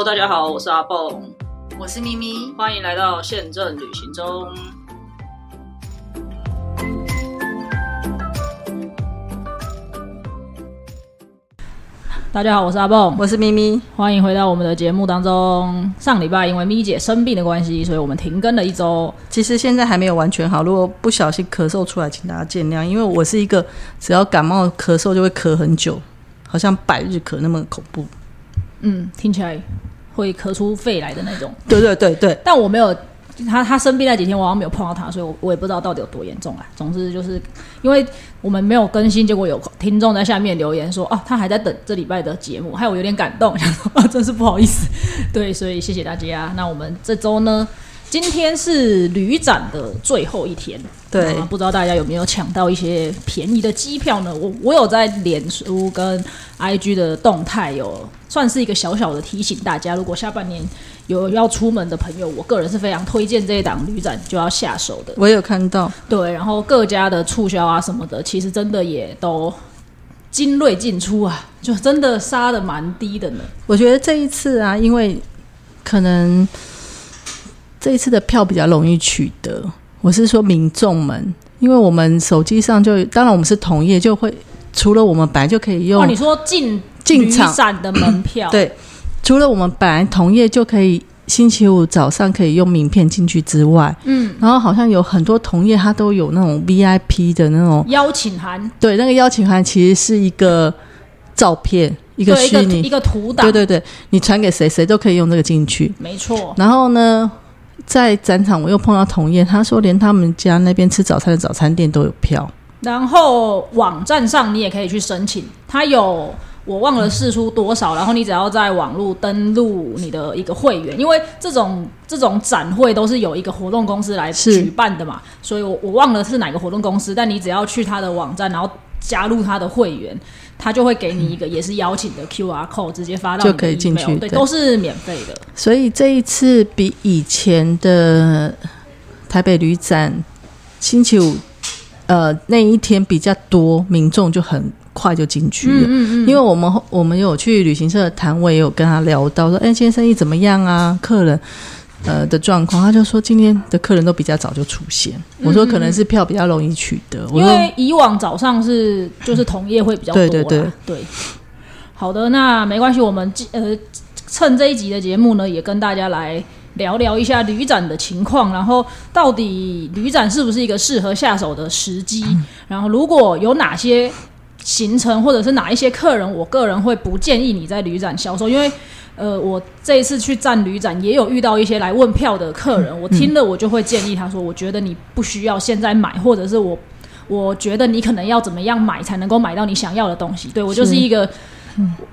Hello，大家好，我是阿蹦，我是咪咪，欢迎来到宪政旅行中。大家好，我是阿蹦，我是咪咪，欢迎回到我们的节目当中。上礼拜因为咪姐生病的关系，所以我们停更了一周。其实现在还没有完全好，如果不小心咳嗽出来，请大家见谅。因为我是一个只要感冒咳嗽就会咳很久，好像百日咳那么恐怖。嗯，听起来会咳出肺来的那种。对对对对，但我没有。他他生病那几天，我好像没有碰到他，所以我我也不知道到底有多严重啊。总之就是因为我们没有更新，结果有听众在下面留言说，哦，他还在等这礼拜的节目，害我有点感动，想说啊，真是不好意思。对，所以谢谢大家。那我们这周呢，今天是旅展的最后一天，对，不知道大家有没有抢到一些便宜的机票呢？我我有在脸书跟 IG 的动态有，算是一个小小的提醒大家，如果下半年。有要出门的朋友，我个人是非常推荐这一档旅展就要下手的。我有看到，对，然后各家的促销啊什么的，其实真的也都精锐进出啊，就真的杀的蛮低的呢。我觉得这一次啊，因为可能这一次的票比较容易取得，我是说民众们，因为我们手机上就当然我们是同业，就会除了我们本来就可以用，你说进进场的门票，对。除了我们本来同业就可以星期五早上可以用名片进去之外，嗯，然后好像有很多同业他都有那种 VIP 的那种邀请函，对，那个邀请函其实是一个照片，一个虚拟一个图档，对对对，你传给谁谁都可以用这个进去，没错。然后呢，在展场我又碰到同业，他说连他们家那边吃早餐的早餐店都有票，然后网站上你也可以去申请，他有。我忘了试出多少，然后你只要在网络登录你的一个会员，因为这种这种展会都是有一个活动公司来举办的嘛，所以我我忘了是哪个活动公司，但你只要去他的网站，然后加入他的会员，他就会给你一个也是邀请的 Q R code，直接发到就可以进去，对，都是免费的。所以这一次比以前的台北旅展星期五呃那一天比较多民众就很。快就进去了，因为我们我们有去旅行社的谈，我，也有跟他聊到说，哎，今天生意怎么样啊？客人呃的状况，他就说今天的客人都比较早就出现。我说可能是票比较容易取得，因为以往早上是就是同业会比较多。对对对对。好的，那没关系，我们呃趁这一集的节目呢，也跟大家来聊聊一下旅展的情况，然后到底旅展是不是一个适合下手的时机？然后如果有哪些？行程或者是哪一些客人，我个人会不建议你在旅展销售，因为呃，我这一次去站旅展也有遇到一些来问票的客人，我听了我就会建议他说，我觉得你不需要现在买，或者是我我觉得你可能要怎么样买才能够买到你想要的东西。对我就是一个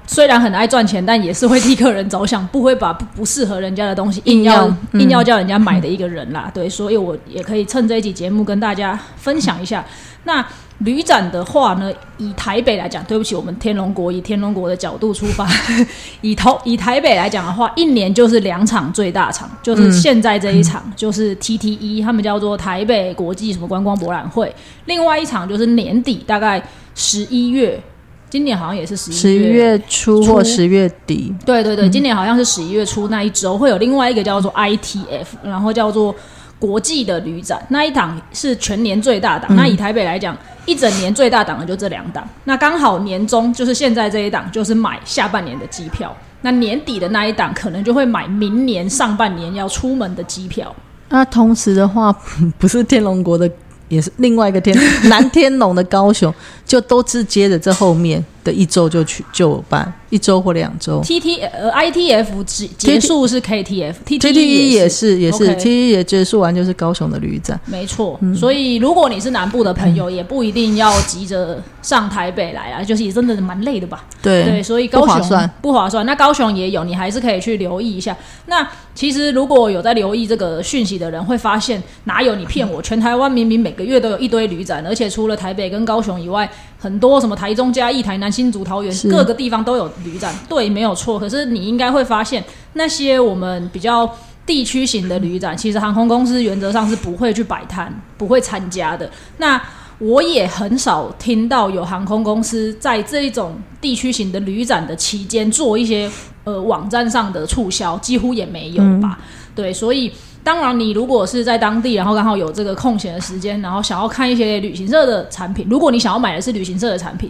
虽然很爱赚钱，但也是会替客人着想，不会把不不适合人家的东西硬要硬要叫人家买的一个人啦。对，所以我也可以趁这一集节目跟大家分享一下那。旅展的话呢，以台北来讲，对不起，我们天龙国以天龙国的角度出发，以头以台北来讲的话，一年就是两场最大场，就是现在这一场就是 TTE，他们叫做台北国际什么观光博览会，另外一场就是年底大概十一月，今年好像也是十十一月初或十月底，对对对，今年好像是十一月初那一周会有另外一个叫做 ITF，然后叫做。国际的旅展那一档是全年最大档，那以台北来讲，一整年最大档的就这两档。那刚好年终就是现在这一档，就是买下半年的机票。那年底的那一档可能就会买明年上半年要出门的机票。那同时的话，不是天龙国的。也是另外一个天南天龙的高雄，就都是接着这后面的一周就去就办一周或两周。T T 呃 I T F 结结束是 K T F T T E 也是也是 T T 也结束完就是高雄的旅展。没错，所以如果你是南部的朋友，也不一定要急着上台北来啊，就是也真的蛮累的吧？对对，所以高雄不划算，不划算。那高雄也有，你还是可以去留意一下。那其实如果有在留意这个讯息的人，会发现哪有你骗我？全台湾明明每个月都有一堆旅展，而且除了台北跟高雄以外，很多什么台中、嘉义、台南、新竹、桃园各个地方都有旅展。对，没有错。可是你应该会发现，那些我们比较地区型的旅展，其实航空公司原则上是不会去摆摊、不会参加的。那我也很少听到有航空公司在这一种地区型的旅展的期间做一些呃网站上的促销，几乎也没有吧？对，所以当然你如果是在当地，然后刚好有这个空闲的时间，然后想要看一些旅行社的产品，如果你想要买的是旅行社的产品，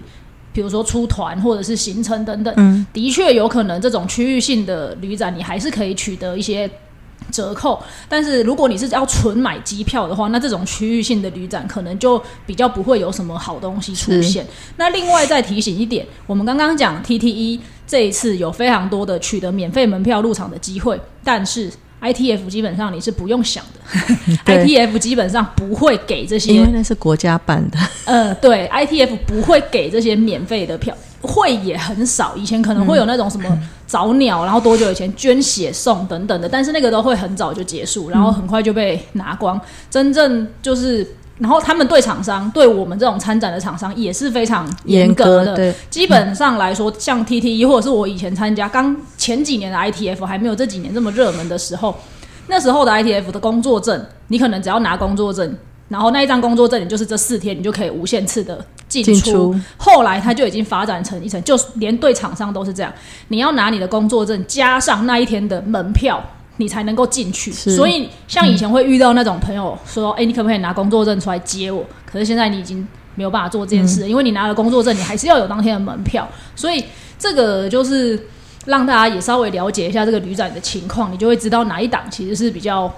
比如说出团或者是行程等等，的确有可能这种区域性的旅展，你还是可以取得一些。折扣，但是如果你是要纯买机票的话，那这种区域性的旅展可能就比较不会有什么好东西出现。那另外再提醒一点，我们刚刚讲 TTE 这一次有非常多的取得免费门票入场的机会，但是 ITF 基本上你是不用想的，ITF 基本上不会给这些，因为那是国家办的。呃，对，ITF 不会给这些免费的票。会也很少，以前可能会有那种什么早鸟，然后多久以前捐血送等等的，但是那个都会很早就结束，然后很快就被拿光。真正就是，然后他们对厂商，对我们这种参展的厂商也是非常严格的。基本上来说，像 TTE 或者是我以前参加刚前几年的 ITF 还没有这几年这么热门的时候，那时候的 ITF 的工作证，你可能只要拿工作证。然后那一张工作证，你就是这四天，你就可以无限次的进出。后来它就已经发展成一层，就连对厂商都是这样。你要拿你的工作证加上那一天的门票，你才能够进去。所以像以前会遇到那种朋友说：“哎，你可不可以拿工作证出来接我？”可是现在你已经没有办法做这件事，因为你拿了工作证，你还是要有当天的门票。所以这个就是让大家也稍微了解一下这个旅展的情况，你就会知道哪一档其实是比较。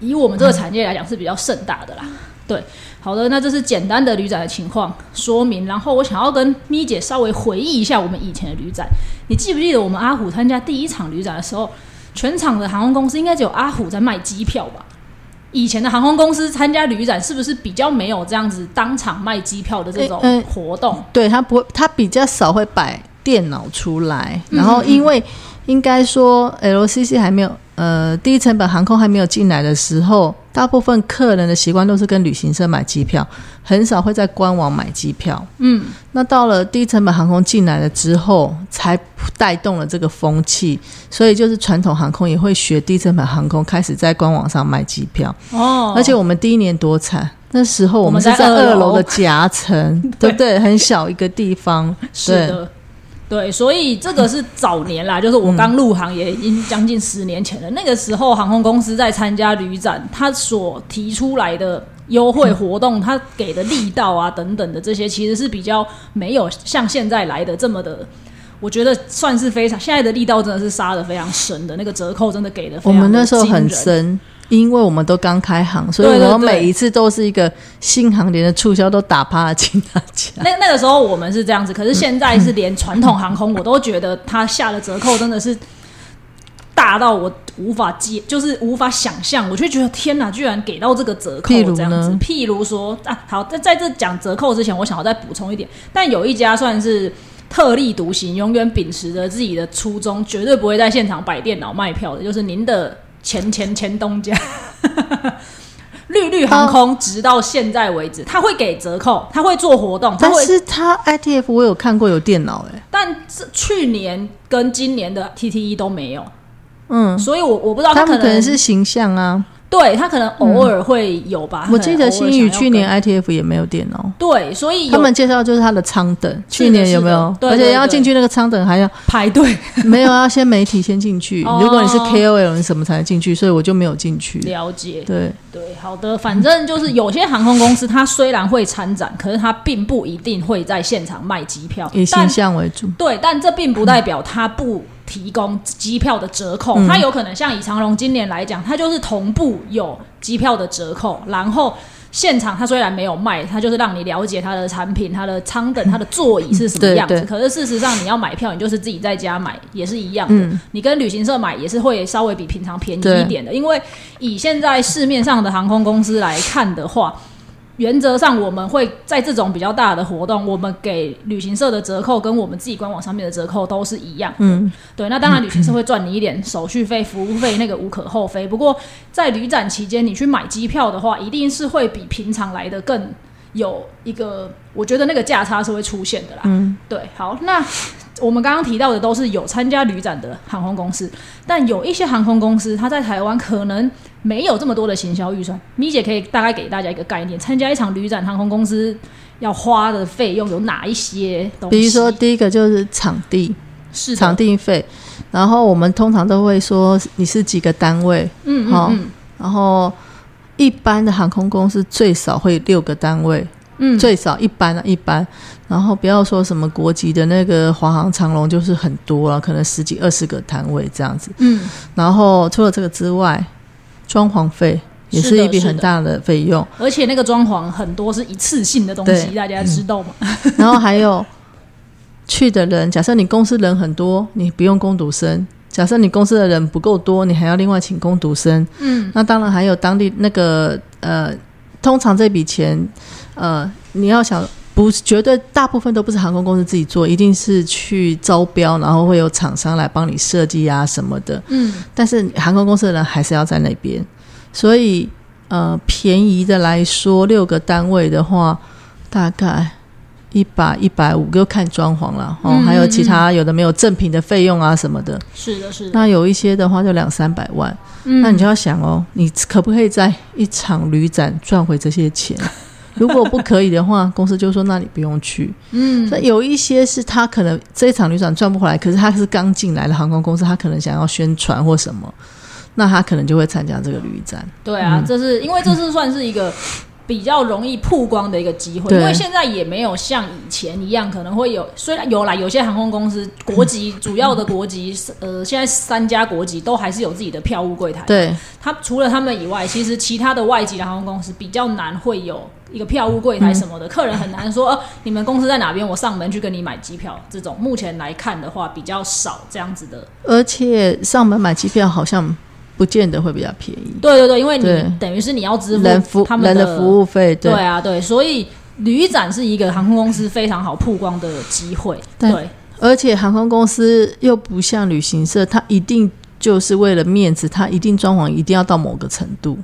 以我们这个产业来讲是比较盛大的啦，对，好的，那这是简单的旅展的情况说明。然后我想要跟咪姐稍微回忆一下我们以前的旅展，你记不记得我们阿虎参加第一场旅展的时候，全场的航空公司应该只有阿虎在卖机票吧？以前的航空公司参加旅展是不是比较没有这样子当场卖机票的这种活动？对他不，他比较少会摆电脑出来，然后因为应该说 LCC 还没有。呃，低成本航空还没有进来的时候，大部分客人的习惯都是跟旅行社买机票，很少会在官网买机票。嗯，那到了低成本航空进来了之后，才带动了这个风气，所以就是传统航空也会学低成本航空，开始在官网上卖机票。哦，而且我们第一年多惨，那时候我们是在二楼的夹层，对不对？很小一个地方，是的。对，所以这个是早年啦，就是我刚入行也已经将近十年前了。那个时候，航空公司在参加旅展，他所提出来的优惠活动，他给的力道啊等等的这些，其实是比较没有像现在来的这么的。我觉得算是非常现在的力道真的是杀的非常深的，那个折扣真的给的。我们那时候很深。因为我们都刚开行，所以我每一次都是一个新航联的促销都打趴了请大家。那那个时候我们是这样子，可是现在是连传统航空我都觉得它下的折扣真的是大到我无法接，就是无法想象。我就觉得天哪，居然给到这个折扣这样子。譬如说啊，好在在这讲折扣之前，我想要再补充一点。但有一家算是特立独行，永远秉持着自己的初衷，绝对不会在现场摆电脑卖票的，就是您的。前前前东家，绿绿航空直到现在为止，他会给折扣，他会做活动，但是他 ITF 我有看过有电脑哎，但是去年跟今年的 TTE 都没有，嗯，所以我我不知道他可能是形象啊。对他可能偶尔会有吧。我记得新宇去年 ITF 也没有电脑。对，所以他们介绍就是他的舱等，去年有没有？而且要进去那个舱等还要排队，没有要先媒体先进去。如果你是 KOL，你什么才能进去？所以我就没有进去。了解。对对，好的，反正就是有些航空公司，它虽然会参展，可是它并不一定会在现场卖机票，以形象为主。对，但这并不代表它不。提供机票的折扣，它有可能像以长龙今年来讲，它就是同步有机票的折扣，然后现场它虽然没有卖，它就是让你了解它的产品、它的舱等、它的座椅是什么样子。可是事实上，你要买票，你就是自己在家买也是一样的。你跟旅行社买也是会稍微比平常便宜一点的，因为以现在市面上的航空公司来看的话。原则上，我们会在这种比较大的活动，我们给旅行社的折扣跟我们自己官网上面的折扣都是一样。嗯，对。那当然，旅行社会赚你一点手续费、服务费，那个无可厚非。不过，在旅展期间，你去买机票的话，一定是会比平常来的更有一个，我觉得那个价差是会出现的啦。嗯，对。好，那我们刚刚提到的都是有参加旅展的航空公司，但有一些航空公司，它在台湾可能没有这么多的行销预算。咪姐可以大概给大家一个概念，参加一场旅展，航空公司要花的费用有哪一些东西？比如说，第一个就是场地，是场地费，然后我们通常都会说你是几个单位，嗯好嗯嗯然后一般的航空公司最少会六个单位，嗯，最少一般啊一般，然后不要说什么国籍的那个华航、长龙就是很多了，可能十几二十个摊位这样子。嗯然后除了这个之外，装潢费也是是一笔很大的费用，而且那个装潢很多是一次性的东西，大家知道吗？然后还有去的人，假设你公司人很多，你不用工读生。假设你公司的人不够多，你还要另外请工读生。嗯，那当然还有当地那个呃，通常这笔钱呃，你要想不绝对大部分都不是航空公司自己做，一定是去招标，然后会有厂商来帮你设计啊什么的。嗯，但是航空公司的人还是要在那边，所以呃，便宜的来说，六个单位的话，大概一百一百五，就看装潢了哦，嗯还有其他有的没有赠品的费用啊什么的。是的，是的。那有一些的话就两三百万，嗯那你就要想哦，你可不可以在一场旅展赚回这些钱？如果不可以的话，公司就说那你不用去。嗯所以有一些是他可能这一场旅展赚不回来，可是他是刚进来的航空公司，他可能想要宣传或什么，那他可能就会参加这个旅展。对啊，嗯这是因为这是算是一个比较容易曝光的一个机会，因为现在也没有像以前一样，可能会有虽然有啦，有些航空公司国籍主要的国籍，呃，现在三家国籍都还是有自己的票务柜台。对，他除了他们以外，其实其他的外籍的航空公司比较难会有一个票务柜台什么的，客人很难说，呃，你们公司在哪边，我上门去跟你买机票。这种目前来看的话，比较少这样子的。而且上门买机票好像不见得会比较便宜，对对对，因为你等于是你要支付他们人的服务费，对啊，对，所以旅展是一个航空公司非常好曝光的机会。对对，而且航空公司又不像旅行社，它一定就是为了面子，它一定装潢一定要到某个程度。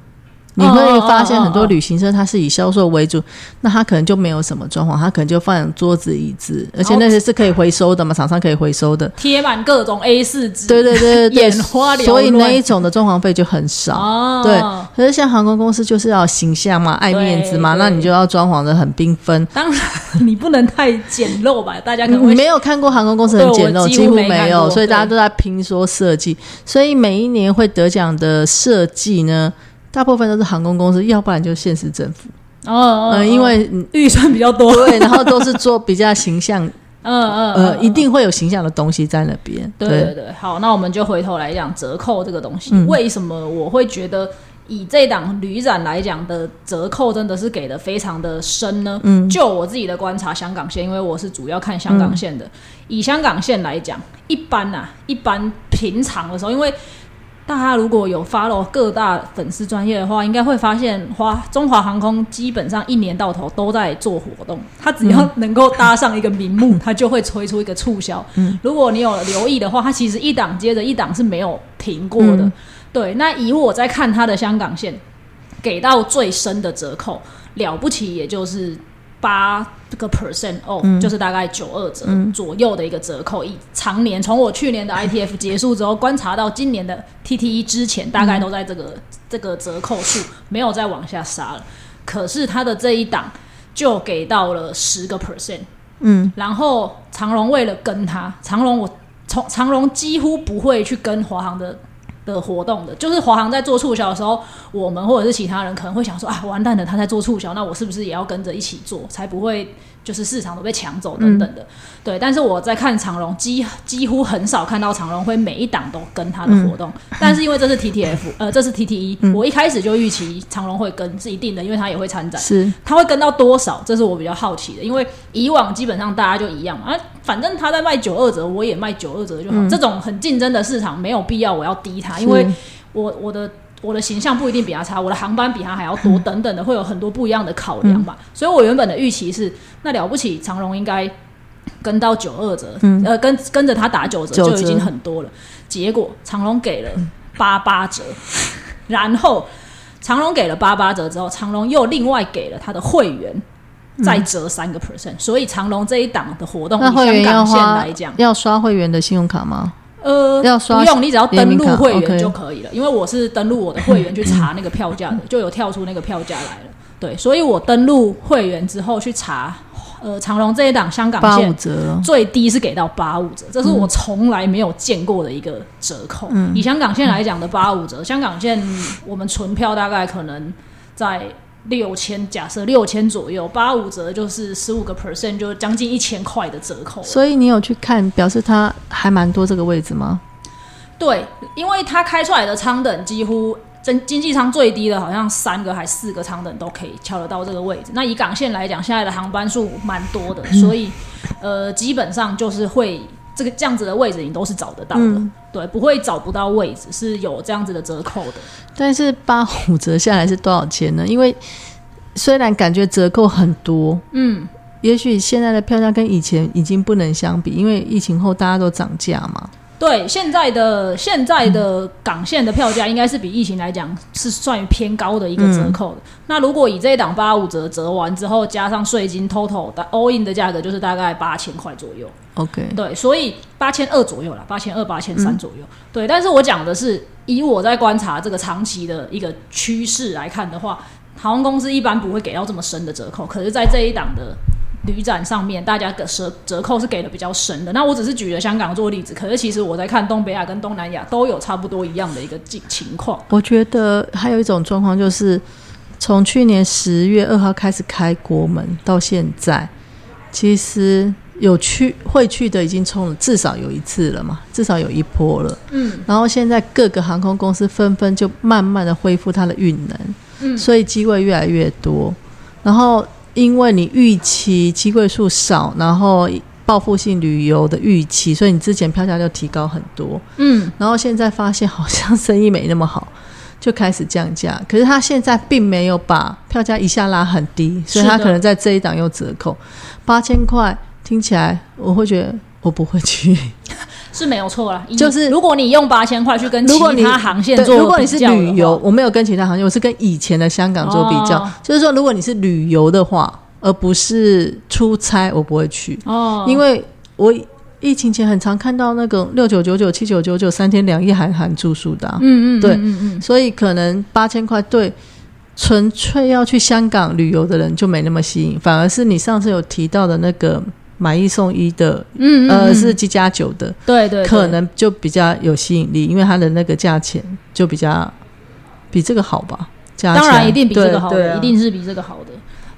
你会发现很多旅行社它是以销售为主，那它可能就没有什么装潢，它可能就放桌子椅子，而且那些是可以回收的嘛，厂商可以回收的。贴满各种 A 四纸，对对对眼花缭乱所以那一种的装潢费就很少。哦，对，可是像航空公司就是要形象嘛，爱面子嘛，那你就要装潢的很缤纷。当然你不能太简陋吧，大家可能没有看过航空公司很简陋，几乎没有，所以大家都在拼说设计。所以每一年会得奖的设计呢，大部分都是航空公司，要不然就现实政府。哦哦，嗯、哦因为嗯预算比较多，对，然后都是做比较形象，嗯嗯，呃，嗯一定会有形象的东西在那边。对对对，好，那我们就回头来讲折扣这个东西。为什么我会觉得以这档旅展来讲的折扣真的是给的非常的深呢？嗯，就我自己的观察，香港线，因为我是主要看香港线的。以香港线来讲，一般啊，一般平常的时候，因为大家如果有 follow 各大粉丝专业的话，应该会发现华中华航空基本上一年到头都在做活动，它只要能够搭上一个名目，它就会推出一个促销。如果你有留意的话，它其实一档接着一档是没有停过的。嗯对，那以我在看它的香港线，给到最深的折扣，了不起也就是八个 percent 哦，就是大概九二折左右的一个折扣。以常年从我去年的 ITF 结束之后，观察到今年的 TTE 之前，大概都在这个、这个折扣数，没有再往下杀了。可是它的这一档就给到了十个 percent，嗯，然后长荣为了跟它，长荣我从长荣几乎不会去跟华航的的活动的，就是华航在做促销的时候，我们或者是其他人可能会想说啊，完蛋了，他在做促销，那我是不是也要跟着一起做，才不会就是市场都被抢走等等的。对，但是我在看长隆，几几乎很少看到长隆会每一档都跟他的活动，但是因为这是 TTF，呃，这是 TTE，、我一开始就预期长隆会跟是一定的，因为他也会参展。是他会跟到多少？这是我比较好奇的，因为以往基本上大家就一样嘛，啊，反正他在卖九二折，我也卖九二折就好。这种很竞争的市场，没有必要我要低他，因为我我的我的形象不一定比他差，我的航班比他还要多，等等的，会有很多不一样的考量嘛。所以我原本的预期是，那了不起，长荣应该跟到九二折，呃，跟跟着他打九折就已经很多了。结果长荣给了八八折，然后长荣给了八八折之后，长荣又另外给了他的会员再折三个 percent，所以长隆这一档的活动，以香港线来讲，要刷会员的信用卡吗？呃，要刷不用，你只要登录会员就可以了。因为我是登录我的会员去查那个票价的，就有跳出那个票价来了。对，所以我登录会员之后去查，呃，长隆这一档香港八五线折，最低是给到八五折，这是我从来没有见过的一个折扣。嗯以香港线来讲的八五折，香港线我们存票大概可能在六千，假设六千左右，八五折就是十五个 percent，就将近一千块的折扣。所以你有去看，表示它还蛮多这个位置吗？对，因为它开出来的舱等几乎经经济舱最低的，好像三个还四个舱等都可以敲得到这个位置。那以港线来讲，现在的航班数蛮多的，所以呃，基本上就是会这个这样子的位置，你都是找得到的。嗯对，不会找不到位置，是有这样子的折扣的。但是八五折下来是多少钱呢？因为虽然感觉折扣很多，嗯，也许现在的票价跟以前已经不能相比，因为疫情后大家都涨价嘛。对，现在的现在的港线的票价应该是比疫情来讲是算于偏高的一个折扣的。那如果以这一档八五折折完之后，加上税金，total 的 all in 的价格就是大概八千块左右。OK，对，所以八千二左右啦，八千二、八千三左右。对，但是我讲的是以我在观察这个长期的一个趋势来看的话，航空公司一般不会给到这么深的折扣，可是，在这一档的旅展上面，大家的折折扣是给的比较深的。那我只是举了香港做例子，可是其实我在看东北亚跟东南亚都有差不多一样的一个情情况。我觉得还有一种状况就是，从去年十月二号开始开国门到现在，其实有去会去的已经冲了至少有一次了嘛，至少有一波了。嗯，然后现在各个航空公司纷纷就慢慢的恢复它的运能，嗯所以机位越来越多。然后因为你预期机位数少，然后报复性旅游的预期，所以你之前票价就提高很多。嗯，然后现在发现好像生意没那么好，就开始降价。可是他现在并没有把票价一下拉很低，所以他可能在这一档有折扣，八千块听起来我会觉得我不会去。是没有错啦。就是如果你用八千块去跟其他航线对做如果你是旅游，我没有跟其他航线，我是跟以前的香港做比较。哦就是说，如果你是旅游的话，而不是出差，我不会去，哦，因为我疫情前很常看到那个六九九九、七九九九三天两夜含含住宿的啊、嗯嗯，对嗯嗯嗯，所以可能八千块对纯粹要去香港旅游的人就没那么吸引，反而是你上次有提到的那个买一送一的，嗯嗯呃，嗯是七加九的，对对，对可能就比较有吸引力，因为它的那个价钱就比较比这个好吧？当然一定比这个好的，一定是比这个好的。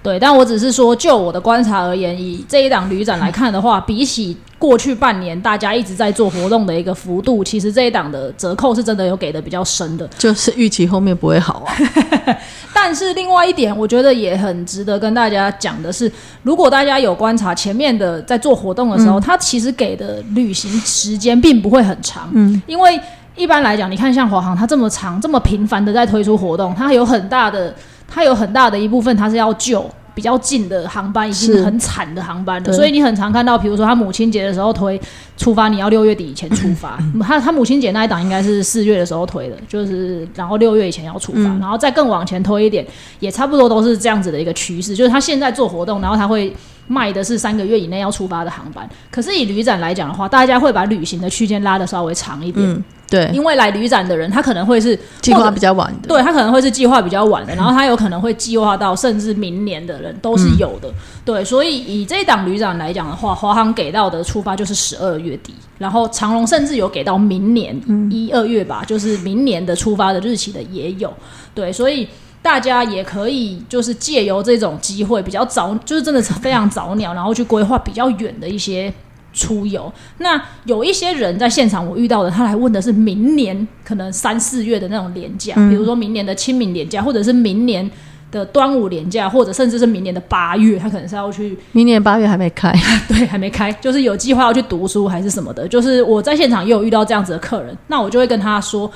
对，但我只是说，就我的观察而言，以这一档旅展来看的话，比起过去半年大家一直在做活动的一个幅度，其实这一档的折扣是真的有给的比较深的。就是预期后面不会好啊。但是另外一点，我觉得也很值得跟大家讲的是，如果大家有观察前面的在做活动的时候，它其实给的旅行时间并不会很长，嗯，因为一般来讲，你看像华航，它这么长、这么频繁的在推出活动，它有很大的，它有很大的一部分它是要救。比较近的航班已经是。很惨的航班了，所以你很常看到，比如说他母亲节的时候推出发，你要六月底以前出发。他他母亲节那一档应该是四月的时候推的，就是然后六月以前要出发，然后再更往前推一点，也差不多都是这样子的一个趋势。就是他现在做活动，然后他会卖的是三个月以内要出发的航班。可是以旅展来讲的话，大家会把旅行的区间拉的稍微长一点，嗯，对，因为来旅展的人他可能会是计划比较晚的，对他可能会是计划比较晚的，然后他有可能会计划到甚至明年的人都是有的。对，所以以这一档旅展来讲的话，华航给到的出发就是十二月底，然后长龙甚至有给到明年一二月吧，就是明年的出发的日期的也有。对，所以。大家也可以就是借由这种机会，比较早，就是真的是非常早鸟，然后去规划比较远的一些出游。那有一些人在现场我遇到的，他来问的是明年可能三四月的那种年假，比如说明年的清明年假，或者是明年的端午年假，或者甚至是明年的八月，他可能是要去明年八月还没开，对还没开，就是有计划要去读书还是什么的。就是我在现场也有遇到这样子的客人，那我就会跟他说。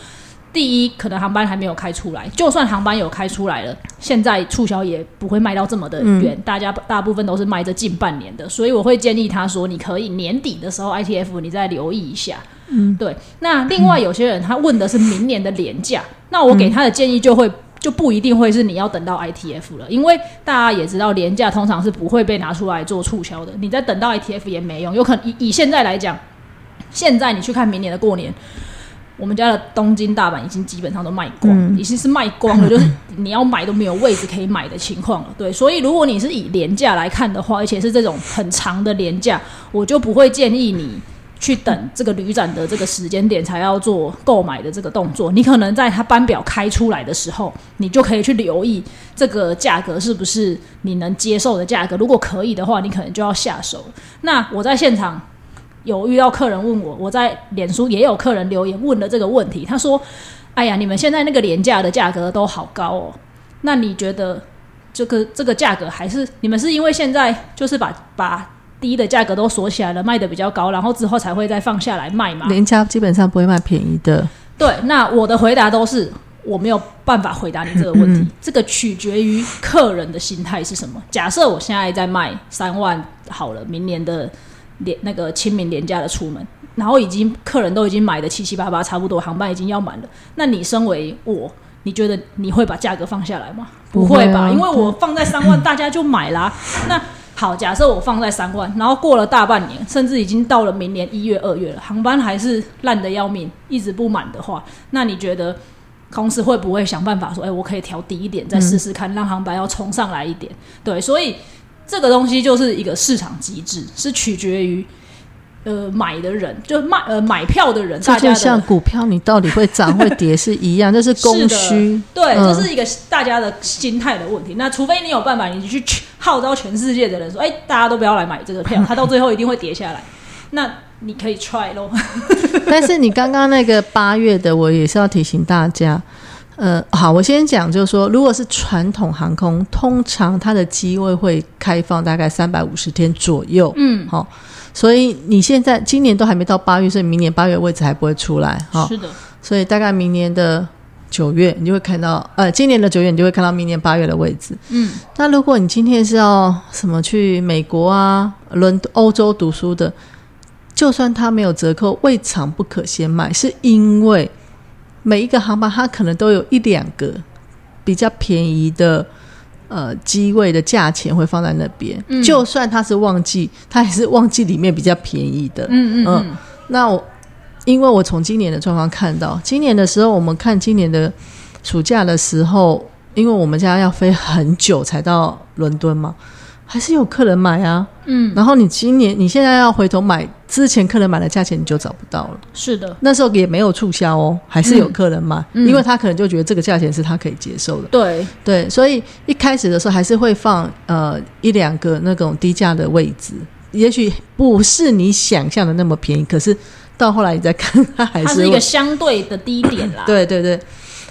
第一，可能航班还没有开出来，就算航班有开出来了，现在促销也不会卖到这么的远，大家大部分都是卖这近半年的，所以我会建议他说，你可以年底的时候 ITF 你再留意一下。嗯，对。那另外有些人他问的是明年的廉价，那我给他的建议就会。就不一定会是你要等到 ITF 了，因为大家也知道廉价通常是不会被拿出来做促销的，你再等到 ITF 也没用，有可能以以现在来讲，现在你去看明年的过年。我们家的东京、大阪已经基本上都卖光，已经是卖光了，就是你要买都没有位置可以买的情况了。对，所以如果你是以廉价来看的话，而且是这种很长的廉价，我就不会建议你去等这个旅展的这个时间点才要做购买的这个动作。你可能在它班表开出来的时候，你就可以去留意这个价格是不是你能接受的价格。如果可以的话，你可能就要下手。那我在现场。有遇到客人问我，我在脸书也有客人留言问了这个问题。他说：“哎呀，你们现在那个廉价的价格都好高哦，那你觉得这个这个价格还是你们是因为现在就是把把低的价格都锁起来了，卖的比较高，然后之后才会再放下来卖吗？”廉价基本上不会卖便宜的。对，那我的回答都是我没有办法回答你这个问题，这个取决于客人的心态是什么。假设我现在在卖三万好了，明年的。廉那个清明廉价的出门，然后已经客人都已经买的七七八八，差不多航班已经要满了。那你身为我，你觉得你会把价格放下来吗？不会吧，因为我放在三万，大家就买啦。那好，假设我放在三万，然后过了大半年，甚至已经到了明年一月、二月了，航班还是烂的要命，一直不满的话，那你觉得公司会不会想办法说，哎，我可以调低一点，再试试看，让航班要冲上来一点？对，所以。这个东西就是一个市场机制，是取决于呃买的人，就卖呃买票的人。这就像股票，你到底会涨会跌是一样，这是供需。对，这是一个大家的心态的问题。那除非你有办法，你去号召全世界的人说：“哎，大家都不要来买这个票，它到最后一定会跌下来。”那你可以 try 咯。但是你刚刚那个八月的，我也是要提醒大家。呃，好，我先讲，就是说，如果是传统航空，通常它的机位会开放大概三百五十天左右，嗯，好，所以你现在今年都还没到八月，所以明年八月位置还不会出来，哈，是的，所以大概明年的九月，你就会看到，呃，今年的九月你就会看到明年八月的位置，嗯，那如果你今天是要什么去美国啊、伦欧洲读书的，就算它没有折扣，未尝不可先买，是因为。每一个航班，它可能都有一两个比较便宜的呃机位的价钱会放在那边。就算它是旺季，它也是旺季里面比较便宜的。嗯嗯嗯。那我因为我从今年的状况看到，今年的时候，我们看今年的暑假的时候，因为我们家要飞很久才到伦敦嘛。还是有客人买啊，嗯，然后你今年你现在要回头买之前客人买的价钱，你就找不到了。是的，那时候也没有促销哦，还是有客人买，因为他可能就觉得这个价钱是他可以接受的。对对，所以一开始的时候还是会放呃一两个那种低价的位置，也许不是你想象的那么便宜，可是到后来你再看，它还是一个相对的低点啦。对 对对。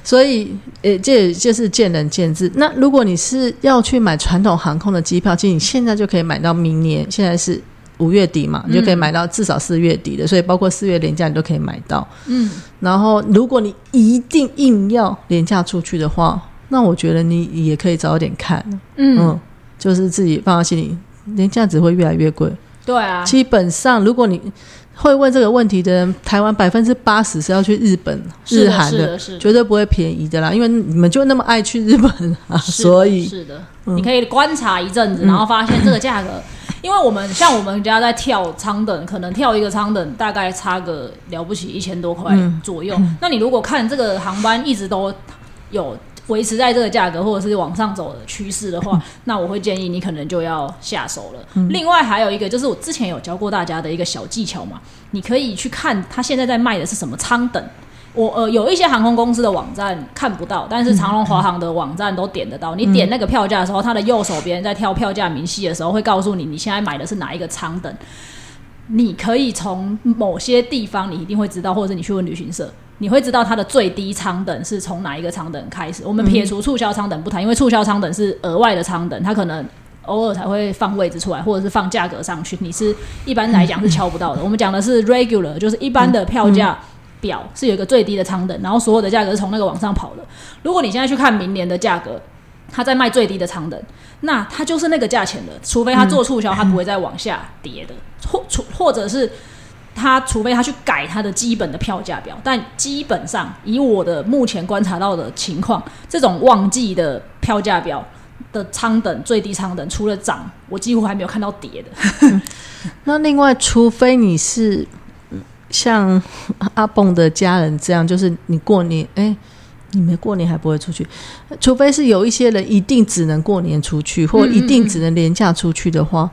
所以，呃，这也就是见仁见智。那如果你是要去买传统航空的机票，其实你现在就可以买到明年。现在是五月底嘛，你就可以买到至少四月底的。所以，包括四月廉价，你都可以买到。嗯。然后，如果你一定硬要廉价出去的话，那我觉得你也可以早点看。嗯。就是自己放在心里，廉价只会越来越贵。对啊。基本上，如果你会问这个问题的人，台湾百分之八十是要去日本、日韩的，绝对不会便宜的啦。因为你们就那么爱去日本啊，所以是的，你可以观察一阵子，然后发现这个价格，因为我们像我们家在跳舱等，可能跳一个舱等大概差个了不起一千多块左右。那你如果看这个航班一直都有。维持在这个价格，或者是往上走的趋势的话，那我会建议你可能就要下手了。另外还有一个就是我之前有教过大家的一个小技巧嘛，你可以去看他现在在卖的是什么舱等。我呃有一些航空公司的网站看不到，但是长龙、华航的网站都点得到。你点那个票价的时候，它的右手边在挑票价明细的时候，会告诉你你现在买的是哪一个舱等。你可以从某些地方，你一定会知道，或者你去问旅行社。你会知道它的最低舱等是从哪一个舱等开始。我们撇除促销舱等不谈，因为促销舱等是额外的舱等，它可能偶尔才会放位置出来，或者是放价格上去。你是一般来讲是敲不到的。我们讲的是 regular，就是一般的票价表是有一个最低的舱等，然后所有的价格是从那个往上跑的。如果你现在去看明年的价格，它在卖最低的舱等，那它就是那个价钱的。除非它做促销，它不会再往下跌的，或或或者是。他除非他去改他的基本的票价表，但基本上以我的目前观察到的情况，这种旺季的票价表的仓等最低仓等除了涨，我几乎还没有看到跌的。那另外，除非你是像阿蹦的家人这样，就是你过年，哎、你没过年还不会出去，除非是有一些人一定只能过年出去，或一定只能廉价出去的话，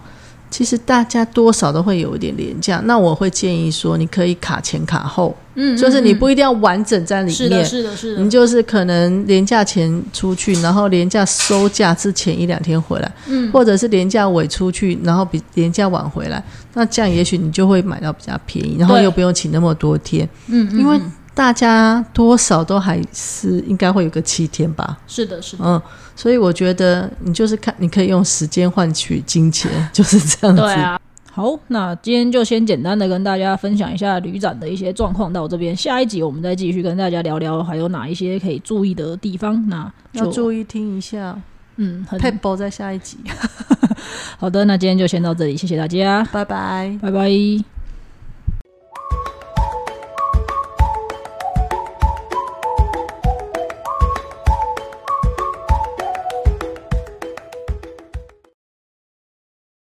其实大家多少都会有一点廉价。那我会建议说，你可以卡前卡后，嗯，就是你不一定要完整在里是的，面。是的，是的你，就是可能廉价前出去，然后廉价收假之前一两天回来，嗯，或者是廉价尾出去，然后比廉价晚回来，那这样也许你就会买到比较便宜，然后又不用请那么多天，嗯，嗯因为嗯大家多少都还是应该会有个七天吧，是的，是的，嗯，所以我觉得你就是看，你可以用时间换取金钱，就是这样子。对啊。好，那今天就先简单的跟大家分享一下旅展的一些状况到这边，下一集我们再继续跟大家聊聊还有哪一些可以注意的地方。那要注意听一下嗯，很 e p 在下一集，好的，那今天就先到这里，谢谢大家，拜拜。拜拜。